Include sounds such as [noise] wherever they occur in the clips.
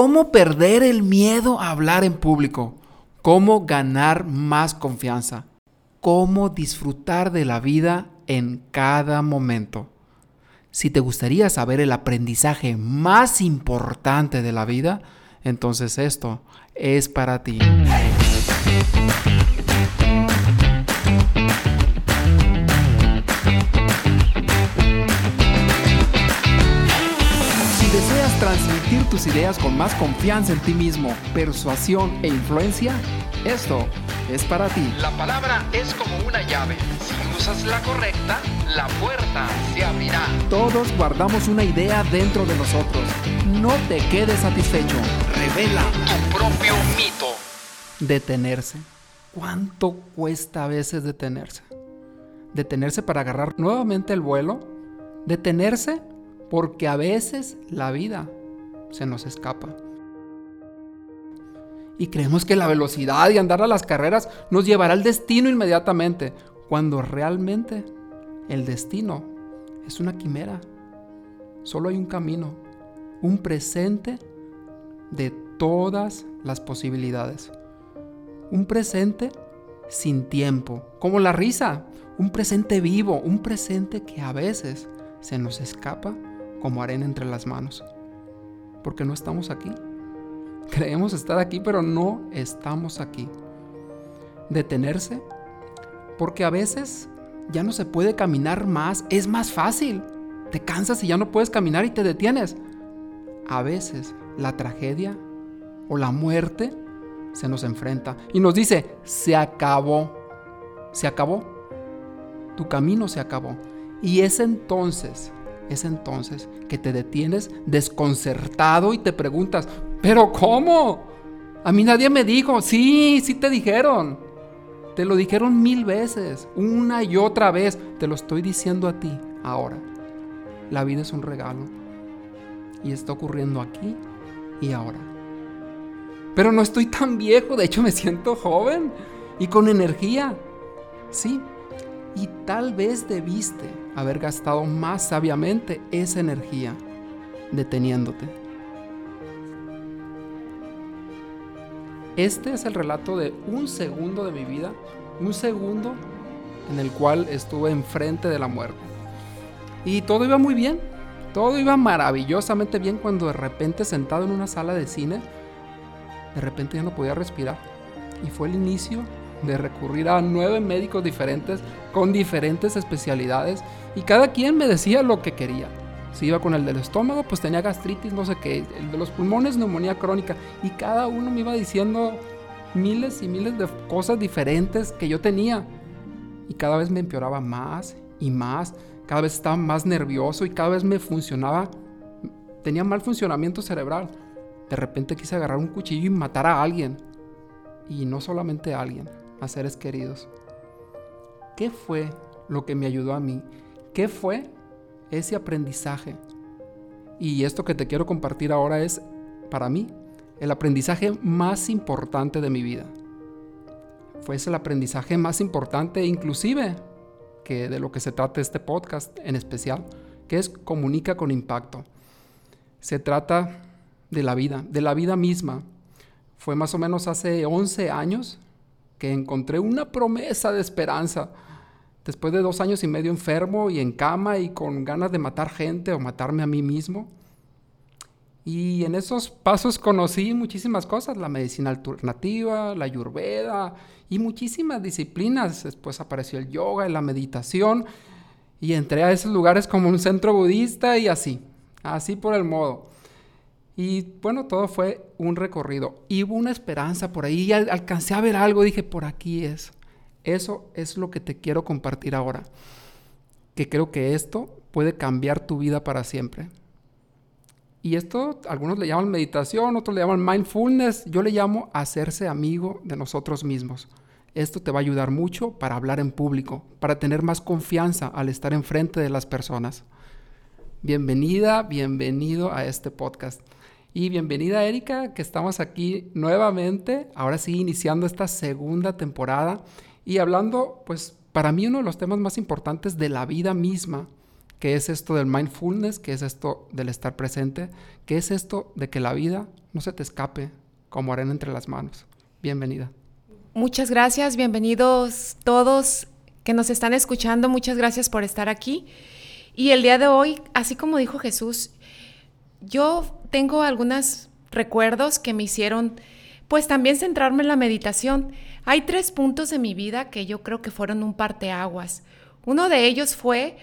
cómo perder el miedo a hablar en público, cómo ganar más confianza, cómo disfrutar de la vida en cada momento. Si te gustaría saber el aprendizaje más importante de la vida, entonces esto es para ti. Transmitir tus ideas con más confianza en ti mismo, persuasión e influencia, esto es para ti. La palabra es como una llave. Si usas la correcta, la puerta se abrirá. Todos guardamos una idea dentro de nosotros. No te quedes satisfecho. Revela Tu propio mito. detenerse. ¿Cuánto cuesta a veces detenerse? Detenerse para agarrar nuevamente el vuelo. Detenerse porque a veces la vida se nos escapa. Y creemos que la velocidad y andar a las carreras nos llevará al destino inmediatamente, cuando realmente el destino es una quimera. Solo hay un camino, un presente de todas las posibilidades. Un presente sin tiempo, como la risa, un presente vivo, un presente que a veces se nos escapa como arena entre las manos, porque no estamos aquí. Creemos estar aquí, pero no estamos aquí. Detenerse, porque a veces ya no se puede caminar más, es más fácil. Te cansas y ya no puedes caminar y te detienes. A veces la tragedia o la muerte se nos enfrenta y nos dice, se acabó, se acabó, tu camino se acabó. Y es entonces, es entonces que te detienes desconcertado y te preguntas, pero ¿cómo? A mí nadie me dijo, sí, sí te dijeron. Te lo dijeron mil veces, una y otra vez. Te lo estoy diciendo a ti ahora. La vida es un regalo. Y está ocurriendo aquí y ahora. Pero no estoy tan viejo, de hecho me siento joven y con energía. Sí, y tal vez debiste haber gastado más sabiamente esa energía deteniéndote. Este es el relato de un segundo de mi vida, un segundo en el cual estuve enfrente de la muerte. Y todo iba muy bien, todo iba maravillosamente bien cuando de repente sentado en una sala de cine, de repente ya no podía respirar. Y fue el inicio de recurrir a nueve médicos diferentes con diferentes especialidades y cada quien me decía lo que quería. Si iba con el del estómago, pues tenía gastritis, no sé qué, el de los pulmones, neumonía crónica y cada uno me iba diciendo miles y miles de cosas diferentes que yo tenía y cada vez me empeoraba más y más, cada vez estaba más nervioso y cada vez me funcionaba, tenía mal funcionamiento cerebral. De repente quise agarrar un cuchillo y matar a alguien. Y no solamente a alguien, a seres queridos. ¿Qué fue lo que me ayudó a mí? ¿Qué fue ese aprendizaje? Y esto que te quiero compartir ahora es, para mí, el aprendizaje más importante de mi vida. Fue el aprendizaje más importante, inclusive, que de lo que se trata este podcast en especial, que es comunica con impacto. Se trata de la vida, de la vida misma. Fue más o menos hace 11 años que encontré una promesa de esperanza. Después de dos años y medio enfermo y en cama y con ganas de matar gente o matarme a mí mismo. Y en esos pasos conocí muchísimas cosas, la medicina alternativa, la ayurveda y muchísimas disciplinas. Después apareció el yoga y la meditación y entré a esos lugares como un centro budista y así, así por el modo. Y bueno, todo fue un recorrido. Y hubo una esperanza por ahí. Alcancé a ver algo. Dije, por aquí es. Eso es lo que te quiero compartir ahora. Que creo que esto puede cambiar tu vida para siempre. Y esto, algunos le llaman meditación, otros le llaman mindfulness. Yo le llamo hacerse amigo de nosotros mismos. Esto te va a ayudar mucho para hablar en público, para tener más confianza al estar enfrente de las personas. Bienvenida, bienvenido a este podcast. Y bienvenida Erika, que estamos aquí nuevamente, ahora sí iniciando esta segunda temporada y hablando, pues para mí uno de los temas más importantes de la vida misma, qué es esto del mindfulness, qué es esto del estar presente, qué es esto de que la vida no se te escape como arena entre las manos. Bienvenida. Muchas gracias, bienvenidos todos que nos están escuchando, muchas gracias por estar aquí. Y el día de hoy, así como dijo Jesús, yo tengo algunos recuerdos que me hicieron pues también centrarme en la meditación. Hay tres puntos de mi vida que yo creo que fueron un parteaguas. Uno de ellos fue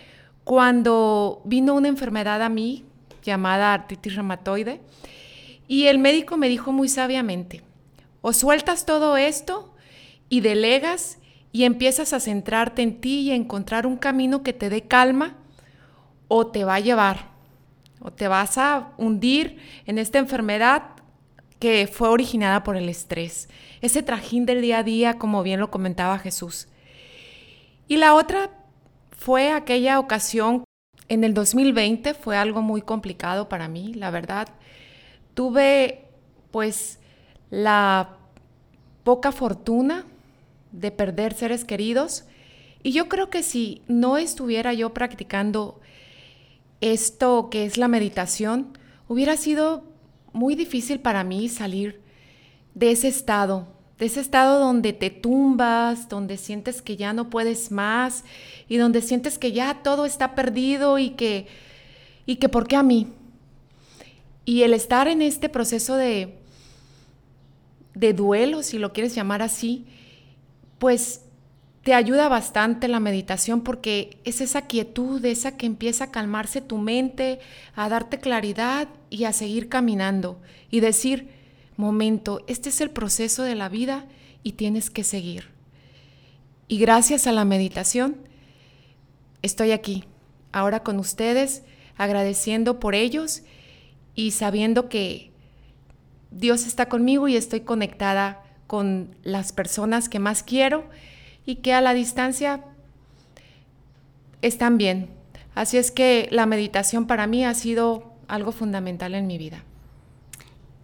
cuando vino una enfermedad a mí llamada artritis reumatoide y el médico me dijo muy sabiamente, o sueltas todo esto y delegas y empiezas a centrarte en ti y a encontrar un camino que te dé calma o te va a llevar te vas a hundir en esta enfermedad que fue originada por el estrés, ese trajín del día a día, como bien lo comentaba Jesús. Y la otra fue aquella ocasión en el 2020, fue algo muy complicado para mí, la verdad. Tuve pues la poca fortuna de perder seres queridos y yo creo que si no estuviera yo practicando esto que es la meditación, hubiera sido muy difícil para mí salir de ese estado, de ese estado donde te tumbas, donde sientes que ya no puedes más y donde sientes que ya todo está perdido y que, y que ¿por qué a mí? Y el estar en este proceso de, de duelo, si lo quieres llamar así, pues te ayuda bastante la meditación porque es esa quietud, esa que empieza a calmarse tu mente, a darte claridad y a seguir caminando y decir, momento, este es el proceso de la vida y tienes que seguir. Y gracias a la meditación, estoy aquí, ahora con ustedes, agradeciendo por ellos y sabiendo que Dios está conmigo y estoy conectada con las personas que más quiero y que a la distancia están bien. Así es que la meditación para mí ha sido algo fundamental en mi vida.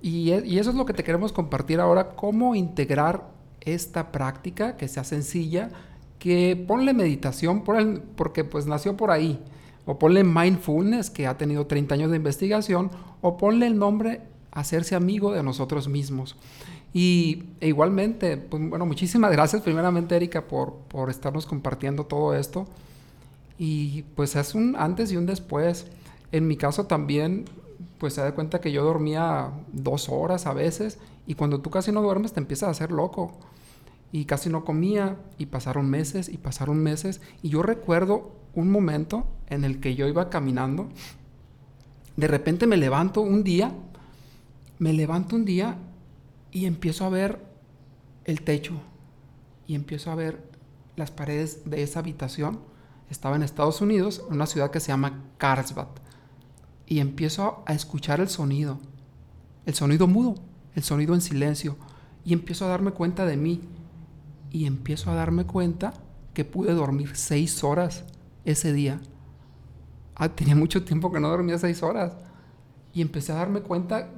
Y, e, eso es lo que te queremos compartir ahora, cómo integrar esta práctica que sea sencilla, que ponle meditación, porque pues nació por ahí, o ponle mindfulness, que ha tenido 30 años de investigación, o ponle el nombre hacerse amigo de nosotros mismos. Y e igualmente, pues, bueno, muchísimas gracias primeramente Erika por, por estarnos compartiendo todo esto. Y pues es un antes y un después. En mi caso también, pues se da cuenta que yo dormía dos horas a veces y cuando tú casi no duermes te empiezas a hacer loco. Y casi no comía y pasaron meses y pasaron meses. Y yo recuerdo un momento en el que yo iba caminando. De repente me levanto un día, me levanto un día y empiezo a ver el techo y empiezo a ver las paredes de esa habitación. Estaba en Estados Unidos, en una ciudad que se llama Carlsbad. Y empiezo a escuchar el sonido, el sonido mudo, el sonido en silencio. Y empiezo a darme cuenta de mí. Y empiezo a darme cuenta que pude dormir seis horas ese día. Ah, tenía mucho tiempo que no dormía seis horas. Y empecé a darme cuenta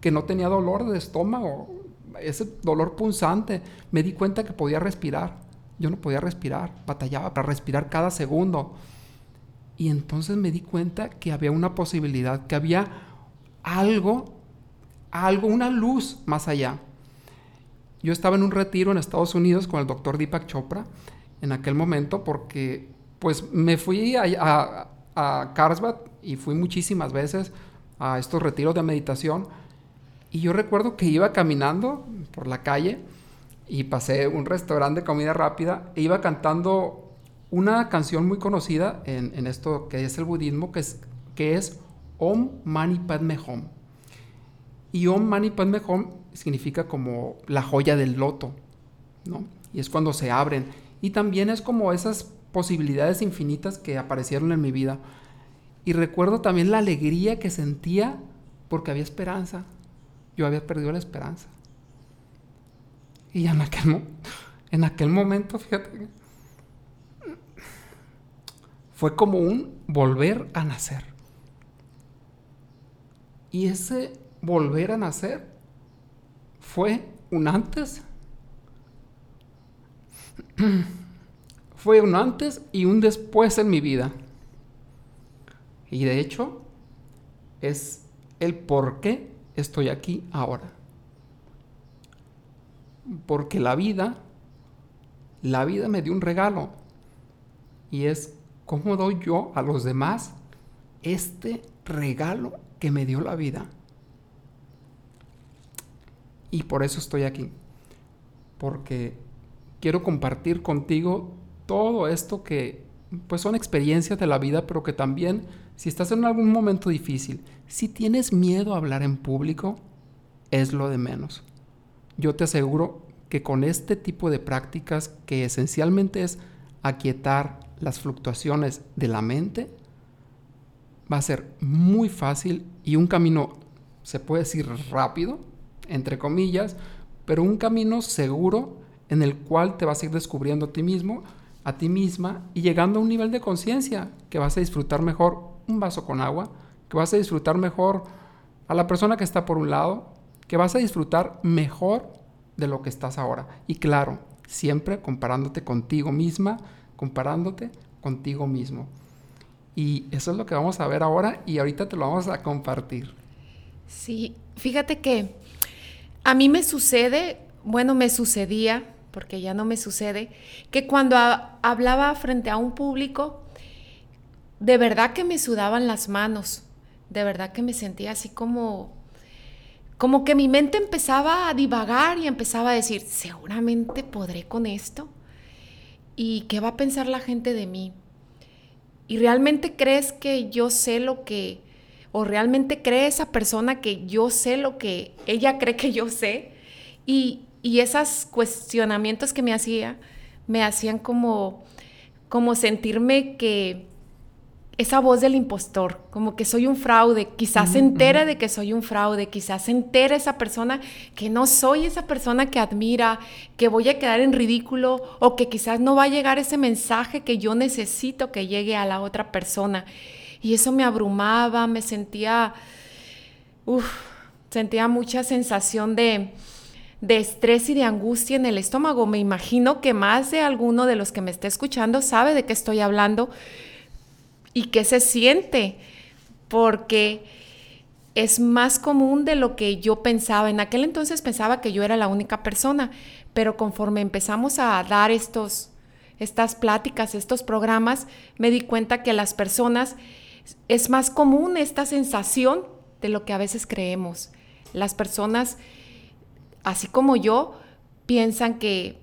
que no tenía dolor de estómago, ese dolor punzante. Me di cuenta que podía respirar. Yo no podía respirar, batallaba para respirar cada segundo. Y entonces me di cuenta que había una posibilidad, que había algo, algo, una luz más allá. Yo estaba en un retiro en Estados Unidos con el doctor Deepak Chopra en aquel momento porque pues me fui a, a, Carlsbad y fui muchísimas veces a estos retiros de meditación y yo recuerdo que iba caminando por la calle y pasé un restaurante de comida rápida e iba cantando una canción muy conocida en, esto que es el budismo, que es, que es Om Mani Padme Hum. Y Om Mani Padme Hum significa como la joya del loto, ¿no? Y es cuando se abren. Y también es como esas posibilidades infinitas que aparecieron en mi vida. Y recuerdo también la alegría que sentía porque había esperanza, yo había perdido la esperanza. Y en aquel, en aquel momento, fíjate, fue como un volver a nacer. Y ese volver a nacer fue un antes. [clears throat] Fue un antes y un después en mi vida. Y de hecho, es el por qué estoy aquí ahora. Porque la vida, la vida me dio un regalo. Y es cómo doy yo a los demás este regalo que me dio la vida. Y por eso estoy aquí. Porque quiero compartir contigo todo esto que pues son experiencias de la vida, pero que también si estás en algún momento difícil, si tienes miedo a hablar en público, es lo de menos. Yo te aseguro que con este tipo de prácticas, que esencialmente es aquietar las fluctuaciones de la mente, va a ser muy fácil y un camino, se puede decir rápido, entre comillas, pero un camino seguro en el cual te vas a ir descubriendo a ti mismo, a ti misma y llegando a un nivel de conciencia que vas a disfrutar mejor un vaso con agua, que vas a disfrutar mejor a la persona que está por un lado, que vas a disfrutar mejor de lo que estás ahora. Y claro, siempre comparándote contigo misma, comparándote contigo mismo. Y eso es lo que vamos a ver ahora y ahorita te lo vamos a compartir. Sí, fíjate que a mí me sucede, bueno, me sucedía, porque ya no me sucede, que cuando hablaba frente a un público, de verdad que me sudaban las manos, de verdad que me sentía así como, como que mi mente empezaba a divagar y empezaba a decir, seguramente podré con esto. ¿Y qué va a pensar la gente de mí? ¿Y realmente crees que yo sé lo que, o realmente cree esa persona que yo sé lo que ella cree que yo sé? Y, y esos cuestionamientos que me hacía, me hacían como, como sentirme que, esa voz del impostor, como que soy un fraude, quizás se entere de que soy un fraude, quizás se entere esa persona que no soy esa persona que admira, que voy a quedar en ridículo o que quizás no va a llegar ese mensaje que yo necesito que llegue a la otra persona. Y eso me abrumaba, me sentía, uff, sentía mucha sensación de, de estrés y de angustia en el estómago. Me imagino que más de alguno de los que me esté escuchando sabe de qué estoy hablando y qué se siente, porque es más común de lo que yo pensaba. En aquel entonces pensaba que yo era la única persona, pero conforme empezamos a dar estos, estas pláticas, estos programas, me di cuenta que las personas es más común esta sensación de lo que a veces creemos. Las personas, así como yo, piensan que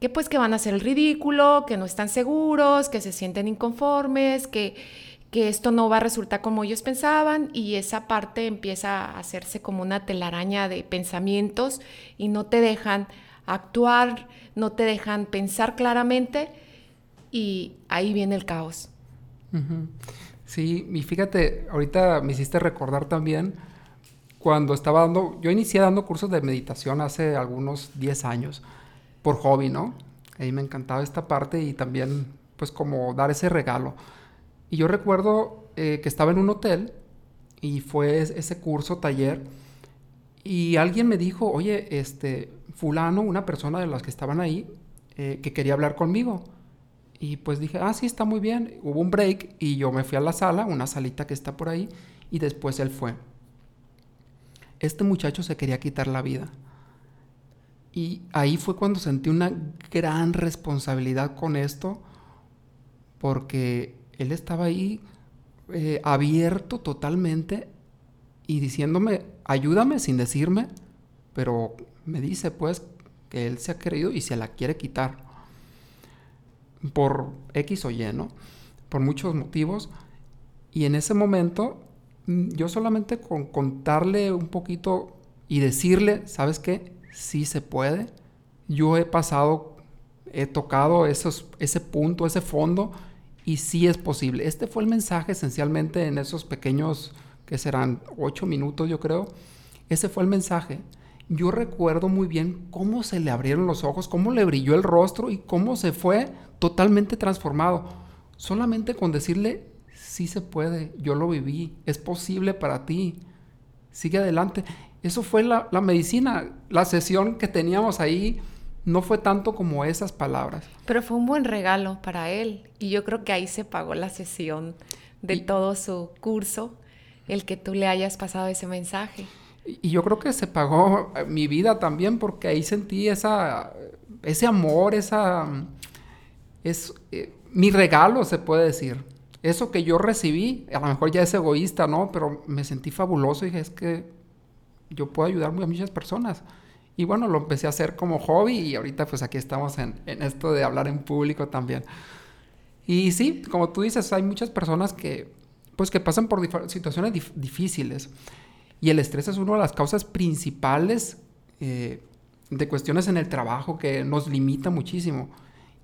que pues que van a hacer el ridículo, que no están seguros, que se sienten inconformes, que, que esto no va a resultar como ellos pensaban y esa parte empieza a hacerse como una telaraña de pensamientos y no te dejan actuar, no te dejan pensar claramente y ahí viene el caos. Sí, y fíjate, ahorita me hiciste recordar también cuando estaba dando, yo inicié dando cursos de meditación hace algunos 10 años por hobby, ¿no? Ahí me encantaba esta parte y también pues como dar ese regalo. Y yo recuerdo eh, que estaba en un hotel y fue ese curso, taller, y alguien me dijo, oye, este, fulano, una persona de las que estaban ahí, eh, que quería hablar conmigo. Y pues dije, ah, sí, está muy bien. Hubo un break y yo me fui a la sala, una salita que está por ahí, y después él fue. Este muchacho se quería quitar la vida. Y ahí fue cuando sentí una gran responsabilidad con esto, porque él estaba ahí eh, abierto totalmente y diciéndome, ayúdame sin decirme, pero me dice pues que él se ha querido y se la quiere quitar por X o Y, ¿no? Por muchos motivos. Y en ese momento, mm, yo solamente con contarle un poquito y decirle, ¿sabes qué? Sí se puede. Yo he pasado, he tocado esos, ese punto, ese fondo, y sí es posible. Este fue el mensaje esencialmente en esos pequeños, que serán ocho minutos yo creo. Ese fue el mensaje. Yo recuerdo muy bien cómo se le abrieron los ojos, cómo le brilló el rostro y cómo se fue totalmente transformado. Solamente con decirle, sí se puede, yo lo viví, es posible para ti, sigue adelante. Eso fue la, medicina. La sesión que teníamos ahí no fue tanto como esas palabras. Pero fue un buen regalo para él. Y yo creo que ahí se pagó la sesión. de todo su curso el que tú le hayas pasado ese mensaje. Y yo creo que se pagó eh, mi vida también porque ahí sentí esa, ese amor, esa... Es, eh, mi regalo, se puede decir. Eso que yo recibí, a lo mejor ya es egoísta, ¿no? Pero me sentí fabuloso y dije, es que yo puedo ayudar a muchas personas. Y bueno, lo empecé a hacer como hobby y ahorita pues aquí estamos en, en esto de hablar en público también. Y sí, como tú dices, hay muchas personas que pues que pasan por situaciones difíciles. Y el estrés es una de las causas principales eh, de cuestiones en el trabajo que nos limita muchísimo.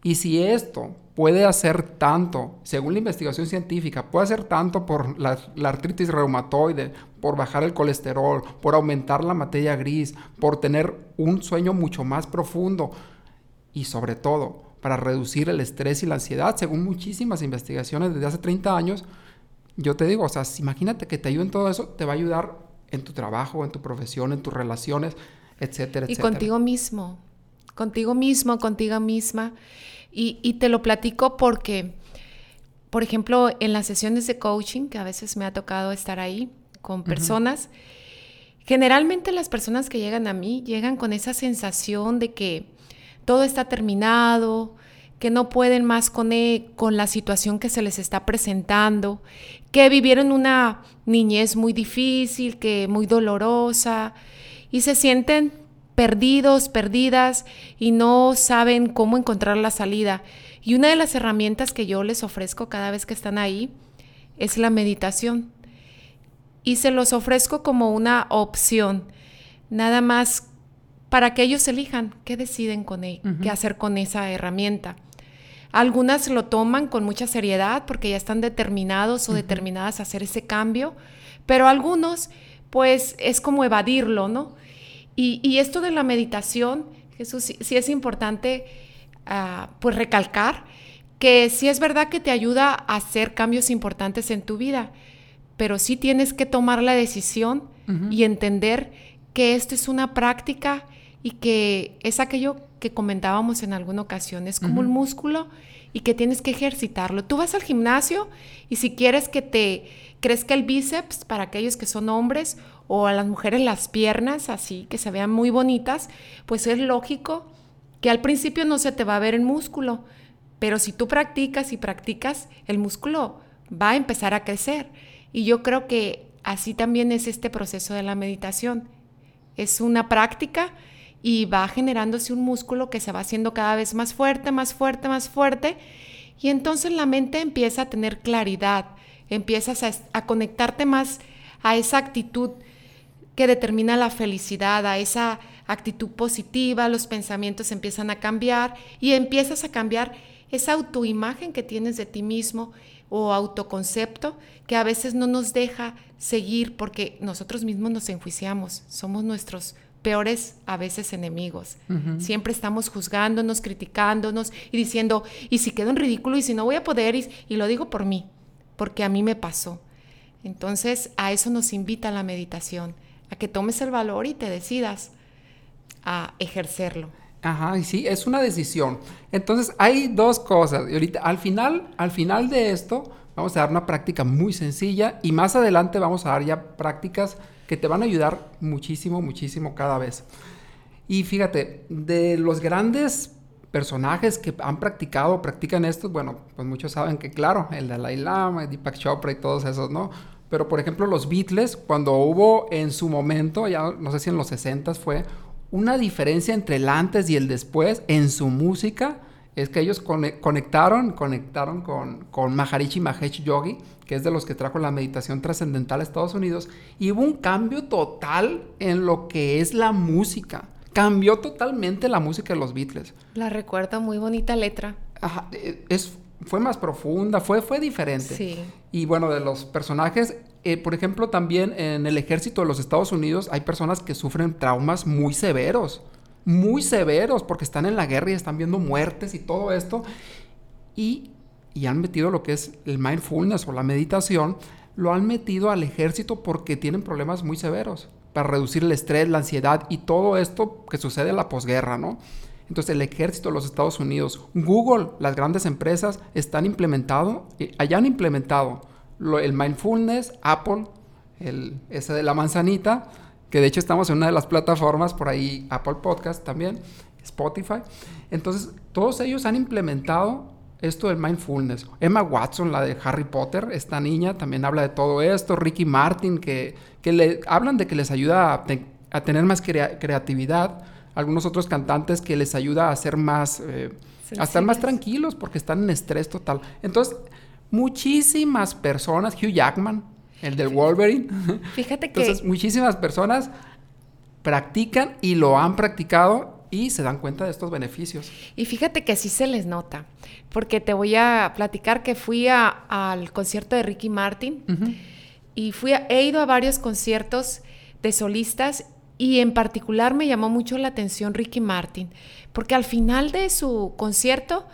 Y si esto puede hacer tanto, según la investigación científica, puede hacer tanto por la, artritis reumatoide, por bajar el colesterol, por aumentar la materia gris, por tener un sueño mucho más profundo y sobre todo para reducir el estrés y la ansiedad, según muchísimas investigaciones desde hace 30 años, yo te digo, o sea, imagínate que te ayude en todo eso, te va a ayudar en tu trabajo, en tu profesión, en tus relaciones, etcétera, etcétera. Y contigo mismo, contigo mismo, contigo misma. Y, te lo platico porque, por ejemplo, en las sesiones de coaching, que a veces me ha tocado estar ahí con personas, generalmente las personas que llegan a mí llegan con esa sensación de que todo está terminado, que no pueden más con, e, con la situación que se les está presentando, que vivieron una niñez muy difícil, que muy dolorosa, y se sienten perdidos, perdidas, y no saben cómo encontrar la salida. Y una de las herramientas que yo les ofrezco cada vez que están ahí es la meditación. Y se los ofrezco como una opción, nada más para que ellos elijan qué deciden con él, e, qué hacer con esa herramienta. Algunas lo toman con mucha seriedad porque ya están determinados o determinadas a hacer ese cambio, pero algunos pues es como evadirlo, ¿no? Y, esto de la meditación, Jesús, sí, es importante ah, pues recalcar que sí es verdad que te ayuda a hacer cambios importantes en tu vida, pero sí tienes que tomar la decisión y entender que esto es una práctica y que es aquello que comentábamos en alguna ocasión, es como un músculo y que tienes que ejercitarlo. Tú vas al gimnasio y si quieres que te crezca el bíceps para aquellos que son hombres o a las mujeres las piernas así, que se vean muy bonitas, pues es lógico que al principio no se te va a ver el músculo, pero si tú practicas y practicas, el músculo va a empezar a crecer. Y yo creo que así también es este proceso de la meditación. Es una práctica y va generándose un músculo que se va haciendo cada vez más fuerte, más fuerte, más fuerte. Y entonces la mente empieza a tener claridad, empiezas a, conectarte más a esa actitud que determina la felicidad, a esa actitud positiva, los pensamientos empiezan a cambiar y empiezas a cambiar esa autoimagen que tienes de ti mismo o autoconcepto que a veces no nos deja seguir porque nosotros mismos nos enjuiciamos, somos nuestros peores a veces enemigos. Siempre estamos juzgándonos, criticándonos y diciendo, y si quedo en ridículo y si no voy a poder, y, lo digo por mí, porque a mí me pasó. Entonces a eso nos invita la meditación, a que tomes el valor y te decidas a ejercerlo. Ajá, sí, es una decisión. Entonces hay dos cosas. Y ahorita, al final, al final de esto, vamos a dar una práctica muy sencilla y más adelante vamos a dar ya prácticas que te van a ayudar muchísimo, muchísimo cada vez. Y fíjate, de los grandes personajes que han practicado, practican esto, bueno, pues muchos saben que claro, el Dalai Lama, Deepak Chopra y todos esos, ¿no? Pero por ejemplo los Beatles, cuando hubo en su momento, ya no sé si en los 60 fue, una diferencia entre el antes y el después en su música, es que ellos conectaron, conectaron con, con Maharishi Mahesh Yogi, que es de los que trajo la meditación trascendental a Estados Unidos, y hubo un cambio total en lo que es la música. Cambió totalmente la música de los Beatles. La recuerdo, muy bonita letra. Ajá, e, es, fue más profunda, fue, fue diferente. Sí. Y bueno, de los personajes, eh, por ejemplo, también en el ejército de los Estados Unidos hay personas que sufren traumas muy severos muy severos porque están en la guerra y están viendo muertes y todo esto. Y, y han metido lo que es el mindfulness o la meditación, lo han metido al ejército porque tienen problemas muy severos para reducir el estrés, la ansiedad y todo esto que sucede en la posguerra, ¿no? Entonces el ejército de los Estados Unidos, Google, las grandes empresas están implementado, eh, hayan implementado lo- el mindfulness, Apple, el, ese de la manzanita, que de hecho estamos en una de las plataformas, por ahí Apple Podcast también, Spotify. Entonces, todos ellos han implementado esto del mindfulness. Emma Watson, la de Harry Potter, esta niña también habla de todo esto. Ricky Martin, que, que le hablan de que les ayuda a, te- a tener más crea- creatividad. Algunos otros cantantes que les ayuda a ser más, eh, a estar más tranquilos porque están en estrés total. Entonces, muchísimas personas, Hugh Jackman, el del Wolverine, [laughs] Fíjate que entonces muchísimas personas practican y lo han practicado y se dan cuenta de estos beneficios. Y fíjate que sí se les nota, porque te voy a platicar que fui a- al concierto de Ricky Martin y fui a- he ido a varios conciertos de solistas y en particular me llamó mucho la atención Ricky Martin, porque al final de su concierto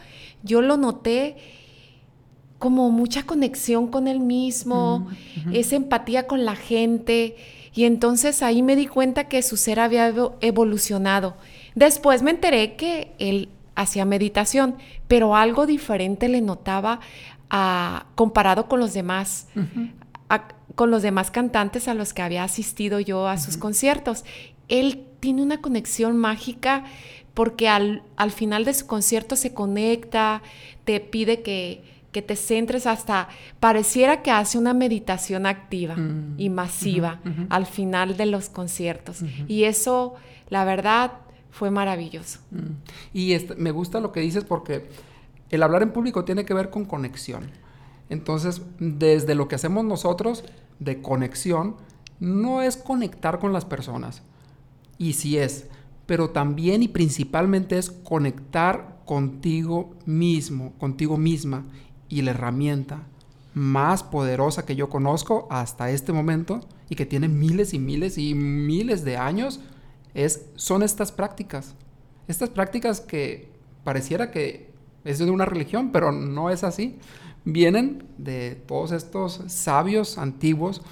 yo lo noté como mucha conexión con él mismo, esa empatía con la gente. Y entonces ahí me di cuenta que su ser había evo- evolucionado. Después me enteré que él hacía meditación, pero algo diferente le notaba a- comparado con los demás, a- con los demás cantantes a los que había asistido yo a sus conciertos. Él tiene una conexión mágica porque al, al final de su concierto se conecta, te pide que, que te centres hasta, pareciera que hace una meditación activa Mm, y masiva al final de los conciertos. Y eso, la verdad, fue maravilloso. Mm. Y este- me gusta lo que dices porque el hablar en público tiene que ver con conexión. Entonces, desde lo que hacemos nosotros de conexión, no es conectar con las personas. Y sí es, pero también y principalmente es conectar contigo mismo, contigo misma. Y la herramienta más poderosa que yo conozco hasta este momento y que tiene miles y miles y miles de años es, son estas prácticas. Estas prácticas que pareciera que es de una religión, pero no es así. Vienen de todos estos sabios antiguos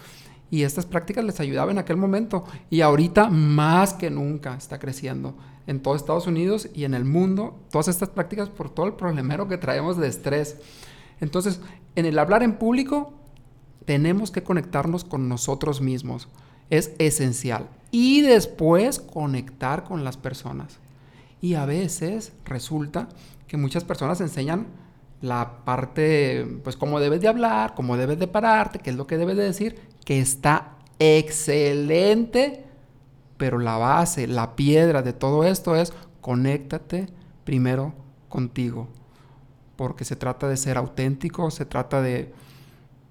y estas prácticas les ayudaban en aquel momento y ahorita más que nunca está creciendo en todo Estados Unidos y en el mundo todas estas prácticas por todo el problemero que traemos de estrés. Entonces, en el hablar en público tenemos que conectarnos con nosotros mismos. Es esencial. Y después conectar con las personas. Y a veces resulta que muchas personas enseñan la parte, pues cómo debes de hablar, cómo debes de pararte, qué es lo que debes de decir, que está excelente, pero la base, la piedra de todo esto es conéctate primero contigo, porque se trata de ser auténtico, se trata de,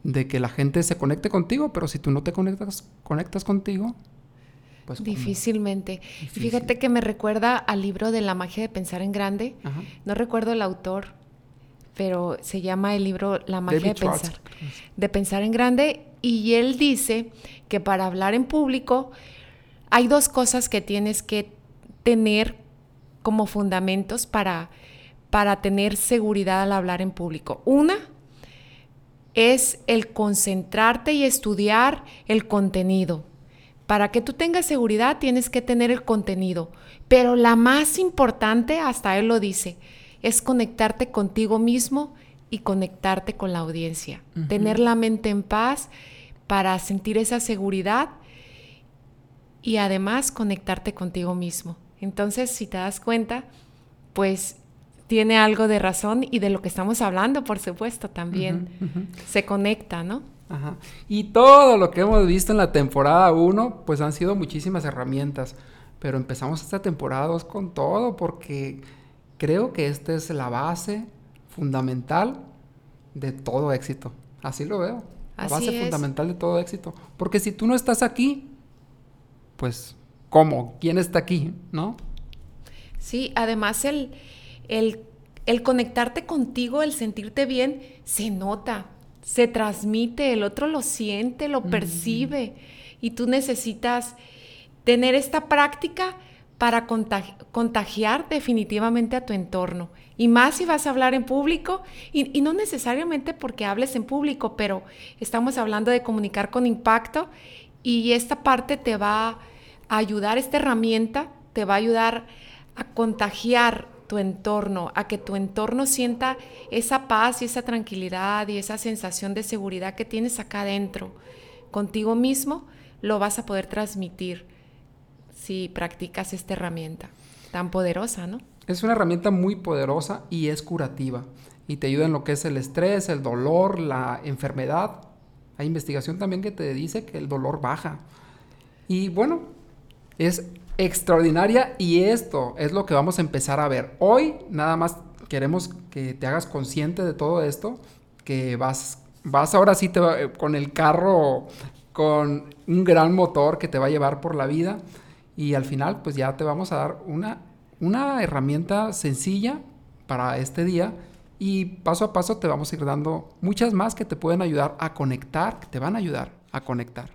de que la gente se conecte contigo, pero si tú no te conectas, conectas contigo, pues. Difícilmente. Difícil. fíjate que me recuerda al libro de La magia de pensar en grande. Ajá. No recuerdo el autor, pero se llama el libro La magia David de pensar. De pensar en grande. Y él dice que para hablar en público hay dos cosas que tienes que tener como fundamentos para, para tener seguridad al hablar en público. Una es el concentrarte y estudiar el contenido. Para que tú tengas seguridad tienes que tener el contenido, pero la más importante, hasta él lo dice, es conectarte contigo mismo y conectarte con la audiencia. Tener la mente en paz para sentir esa seguridad y además conectarte contigo mismo. Entonces, si te das cuenta, pues tiene algo de razón y de lo que estamos hablando, por supuesto, también se conecta, ¿no? Ajá. Y todo lo que hemos visto en la temporada 1, pues han sido muchísimas herramientas. Pero empezamos esta temporada 2 con todo porque creo que esta es la base fundamental de todo éxito. Así lo veo. La base es. fundamental de todo éxito. Porque si tú no estás aquí, pues, ¿cómo? ¿Quién está aquí? ¿No? Sí, además el, el, el conectarte contigo, el sentirte bien, se nota, se transmite, el otro lo siente, lo percibe y tú necesitas tener esta práctica para contagi- contagiar definitivamente a tu entorno. Y más si vas a hablar en público, y, y no necesariamente porque hables en público, pero estamos hablando de comunicar con impacto y esta parte te va a ayudar, esta herramienta te va a ayudar a contagiar tu entorno, a que tu entorno sienta esa paz y esa tranquilidad y esa sensación de seguridad que tienes acá adentro, contigo mismo, lo vas a poder transmitir si practicas esta herramienta tan poderosa, ¿no? Es una herramienta muy poderosa y es curativa y te ayuda en lo que es el estrés, el dolor, la enfermedad. Hay investigación también que te dice que el dolor baja. Y bueno, es extraordinaria y esto es lo que vamos a empezar a ver. Hoy nada más queremos que te hagas consciente de todo esto, que vas, vas ahora sí te con el carro con un gran motor que te va a llevar por la vida y al final pues ya te vamos a dar una, una herramienta sencilla para este día y paso a paso te vamos a ir dando muchas más que te pueden ayudar a conectar, que te van a ayudar a conectar.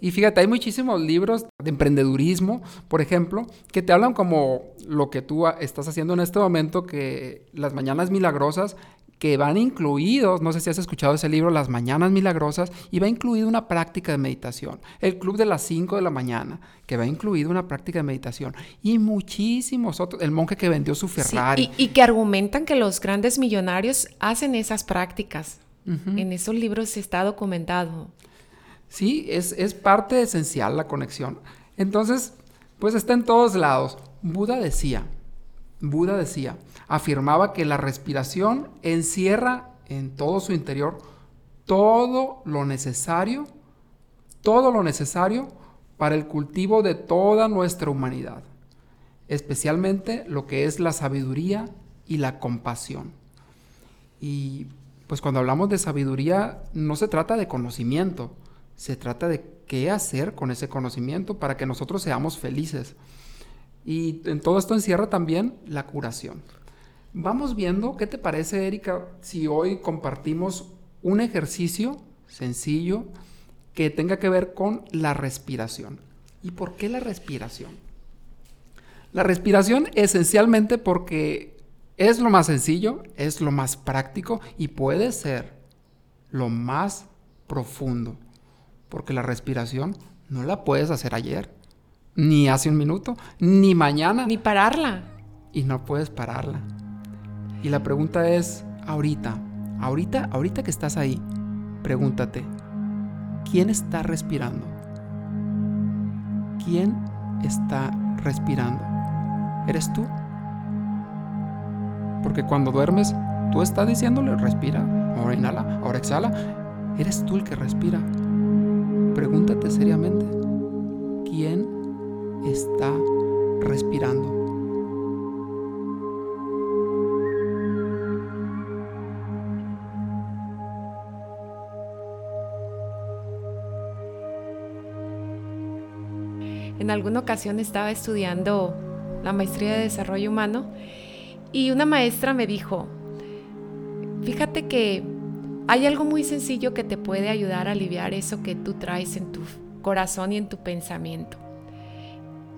Y fíjate, hay muchísimos libros de emprendedurismo, por ejemplo, que te hablan como lo que tú estás haciendo en este momento, que las mañanas milagrosas, que van incluidos, no sé si has escuchado ese libro, Las Mañanas Milagrosas, y va incluido una práctica de meditación. El Club de las 5 de la mañana, que va incluido una práctica de meditación. Y muchísimos otros. El monje que vendió su Ferrari. y, que argumentan que los grandes millonarios hacen esas prácticas. En esos libros está documentado. Sí, es, es parte esencial la conexión. Entonces, pues está en todos lados. Buda decía, Buda decía, afirmaba que la respiración encierra en todo su interior todo lo necesario, todo lo necesario para el cultivo de toda nuestra humanidad, especialmente lo que es la sabiduría y la compasión. Y pues cuando hablamos de sabiduría no se trata de conocimiento, se trata de qué hacer con ese conocimiento para que nosotros seamos felices. Y en todo esto encierra también la curación. Vamos viendo, ¿qué te parece, Erika, si hoy compartimos un ejercicio sencillo que tenga que ver con la respiración? ¿Y por qué la respiración? La respiración esencialmente porque es lo más sencillo, es lo más práctico y puede ser lo más profundo porque la respiración no la puedes hacer ayer, ni hace un minuto, ni mañana. Ni pararla. Y no puedes pararla. Y la pregunta es, ahorita, ahorita, ahorita que estás ahí, pregúntate, ¿quién está respirando? ¿Quién está respirando? ¿Eres tú? Porque cuando duermes, tú estás diciéndole, respira, ahora inhala, ahora exhala. Eres tú el que respira. Pregúntate seriamente, ¿quién está respirando? En alguna ocasión estaba estudiando la maestría de desarrollo humano y una maestra me dijo, fíjate que hay algo muy sencillo que te puede ayudar a aliviar eso que tú traes en tu corazón y en tu pensamiento.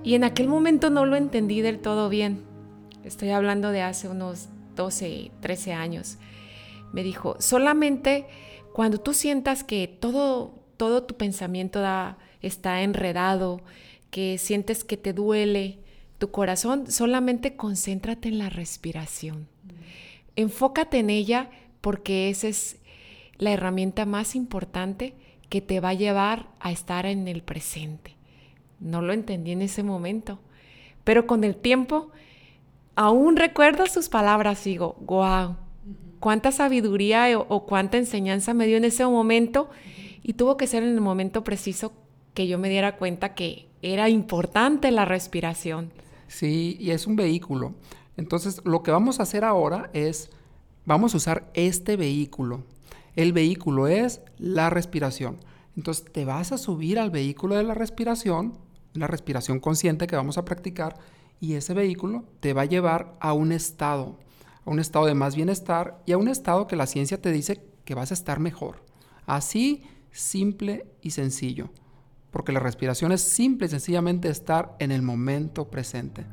Y en aquel momento no lo entendí del todo bien. Estoy hablando de hace unos 12, 13 años. Me dijo, solamente cuando tú sientas que todo, todo tu pensamiento está enredado, que sientes que te duele tu corazón, solamente concéntrate en la respiración. Enfócate en ella porque ese es la herramienta más importante que te va a llevar a estar en el presente. No lo entendí en ese momento, pero con el tiempo aún recuerdo sus palabras y digo, wow, cuánta sabiduría o, cuánta enseñanza me dio en ese momento y tuvo que ser en el momento preciso que yo me diera cuenta que era importante la respiración. Sí, y es un vehículo. Entonces, lo que vamos a hacer ahora es, vamos a usar este vehículo el vehículo es la respiración. Entonces te vas a subir al vehículo de la respiración, la respiración consciente que vamos a practicar, y ese vehículo te va a llevar a un estado, a un estado de más bienestar y a un estado que la ciencia te dice que vas a estar mejor. Así, simple y sencillo. Porque la respiración es simple y sencillamente estar en el momento presente.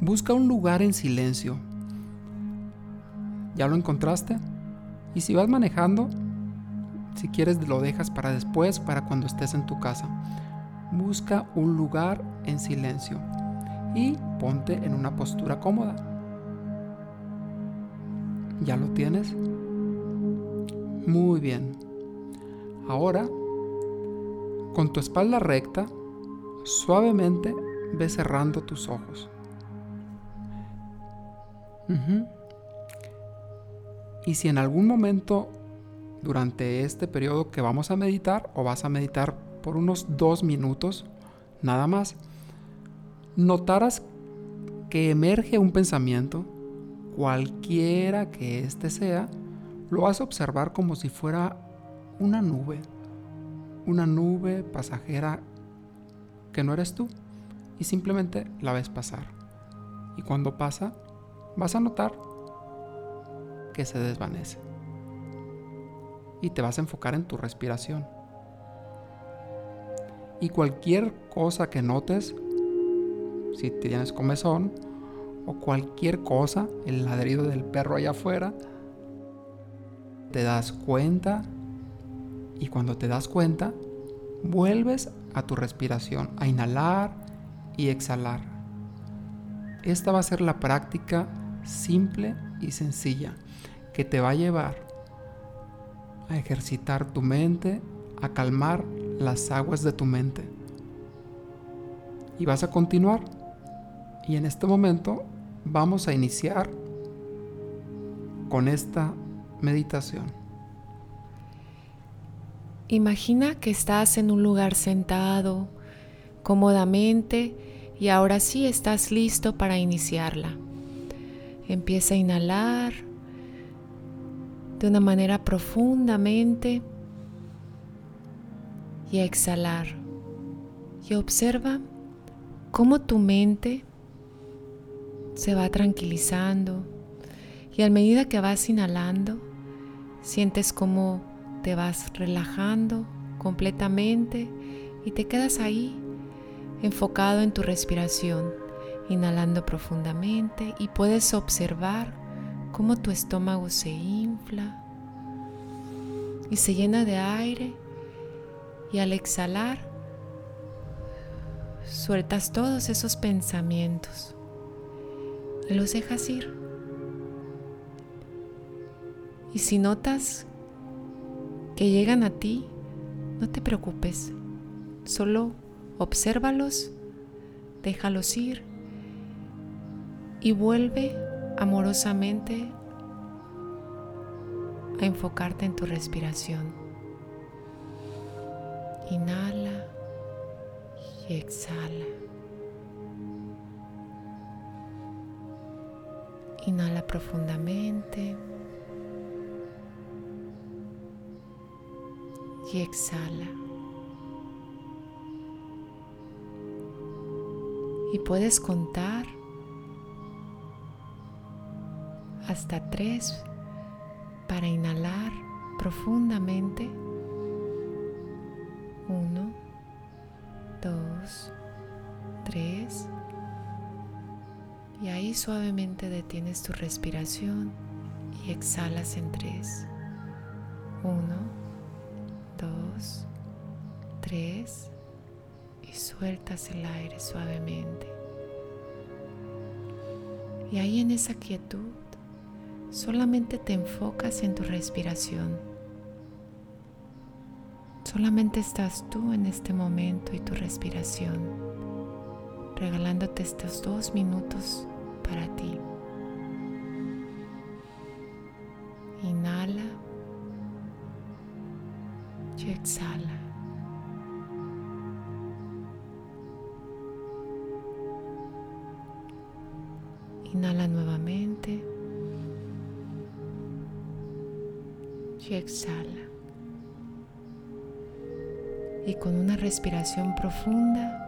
Busca un lugar en silencio ¿Ya lo encontraste? Y si vas manejando, si quieres lo dejas para después, para cuando estés en tu casa. Busca un lugar en silencio y ponte en una postura cómoda. ¿Ya lo tienes? Muy bien. Ahora, con tu espalda recta, suavemente ve cerrando tus ojos. Y si en algún momento durante este periodo que vamos a meditar o vas a meditar por unos dos minutos, nada más, notaras que emerge un pensamiento, cualquiera que éste sea, lo vas a observar como si fuera una nube, una nube pasajera que no eres tú y simplemente la ves pasar. Y cuando pasa, vas a notar que se desvanece. Y te vas a enfocar en tu respiración. Y cualquier cosa que notes, si tienes comezón, o cualquier cosa, el ladrido del perro allá afuera, te das cuenta y cuando te das cuenta, vuelves a tu respiración, a inhalar y exhalar. Esta va a ser la práctica simple y sencilla que te va a llevar a ejercitar tu mente, a calmar las aguas de tu mente. Y vas a continuar. Y en este momento vamos a iniciar con esta meditación. Imagina que estás en un lugar sentado cómodamente y ahora sí estás listo para iniciarla. Empieza a inhalar de una manera profundamente y a exhalar. Y observa cómo tu mente se va tranquilizando y a medida que vas inhalando, sientes cómo te vas relajando completamente y te quedas ahí enfocado en tu respiración, inhalando profundamente y puedes observar cómo tu estómago se infla y se llena de aire y al exhalar sueltas todos esos pensamientos y los dejas ir. Y si notas que llegan a ti, no te preocupes, solo obsérvalos, déjalos ir y vuelve amorosamente a enfocarte en tu respiración. Inhala y exhala. Inhala profundamente. Y exhala. Y puedes contar hasta tres para inhalar profundamente. Uno, dos, tres. Y ahí suavemente detienes tu respiración y exhalas en tres. Uno, dos, tres. Y sueltas el aire suavemente. Y ahí en esa quietud solamente te enfocas en tu respiración. Solamente estás tú en este momento y tu respiración, regalándote estos dos minutos para ti. Profunda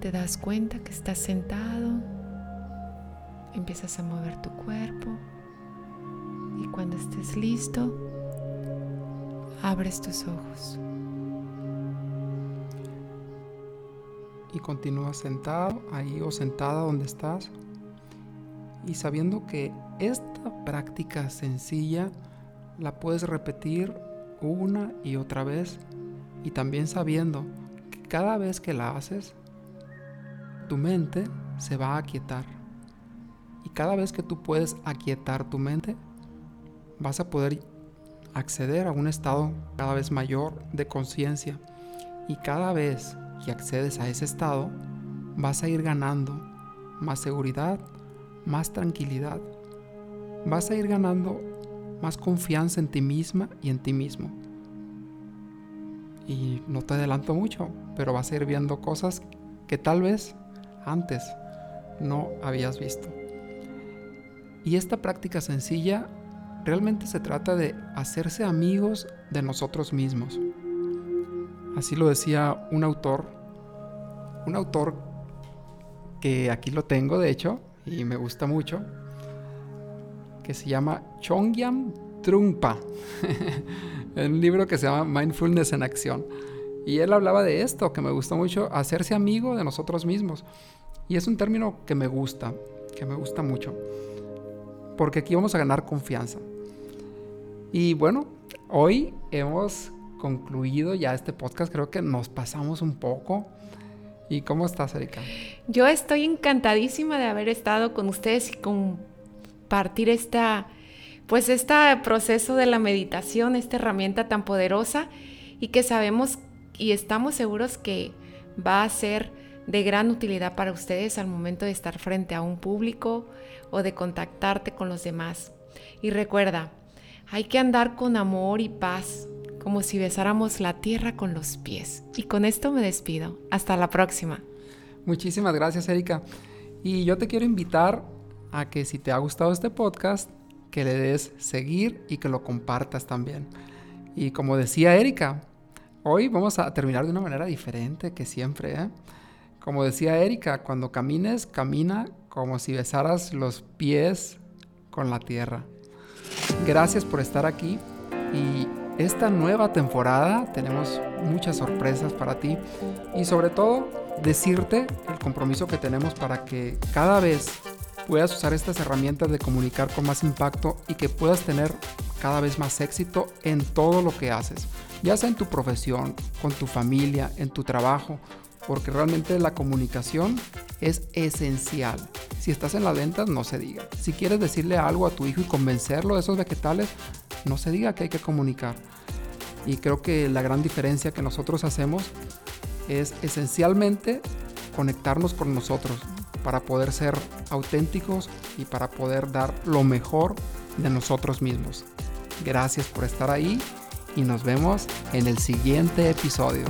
te das cuenta que estás sentado, empiezas a mover tu cuerpo y cuando estés listo, abres tus ojos. Y continúas sentado ahí o sentada donde estás y sabiendo que esta práctica sencilla la puedes repetir una y otra vez y también sabiendo que cada vez que la haces tu mente se va a aquietar. Y cada vez que tú puedes aquietar tu mente, vas a poder acceder a un estado cada vez mayor de conciencia. Y cada vez que accedes a ese estado, vas a ir ganando más seguridad, más tranquilidad. Vas a ir ganando más confianza en ti misma y en ti mismo. Y no te adelanto mucho, pero vas a ir viendo cosas que tal vez antes no habías visto. Y esta práctica sencilla realmente se trata de hacerse amigos de nosotros mismos. Así lo decía un autor, un autor que aquí lo tengo de hecho y me gusta mucho, que se llama Chongyam Trungpa, [laughs] en un libro que se llama Mindfulness en Acción. Y él hablaba de esto, que me gusta mucho, hacerse amigo de nosotros mismos. Y es un término que me gusta, que me gusta mucho. Porque aquí vamos a ganar confianza. Y bueno, hoy hemos concluido ya este podcast. Creo que nos pasamos un poco. ¿Y cómo estás, Erika? Yo estoy encantadísima de haber estado con ustedes y compartir esta, pues este proceso de la meditación, esta herramienta tan poderosa y que sabemos y estamos seguros que va a ser de gran utilidad para ustedes al momento de estar frente a un público o de contactarte con los demás. Y recuerda, hay que andar con amor y paz, como si besáramos la tierra con los pies. Y con esto me despido. Hasta la próxima. Muchísimas gracias, Erika. Y yo te quiero invitar a que si te ha gustado este podcast, que le des seguir y que lo compartas también. Y como decía Erika, Hoy vamos a terminar de una manera diferente que siempre. ¿eh? Como decía Erika, cuando camines, camina como si besaras los pies con la tierra. Gracias por estar aquí y esta nueva temporada tenemos muchas sorpresas para ti y sobre todo decirte el compromiso que tenemos para que cada vez puedas usar estas herramientas de comunicar con más impacto y que puedas tener cada vez más éxito en todo lo que haces, ya sea en tu profesión, con tu familia, en tu trabajo, porque realmente la comunicación es esencial. Si estás en la venta, no se diga. Si quieres decirle algo a tu hijo y convencerlo de esos vegetales, no se diga que hay que comunicar. Y creo que la gran diferencia que nosotros hacemos es esencialmente conectarnos con nosotros para poder ser auténticos y para poder dar lo mejor de nosotros mismos. Gracias por estar ahí y nos vemos en el siguiente episodio.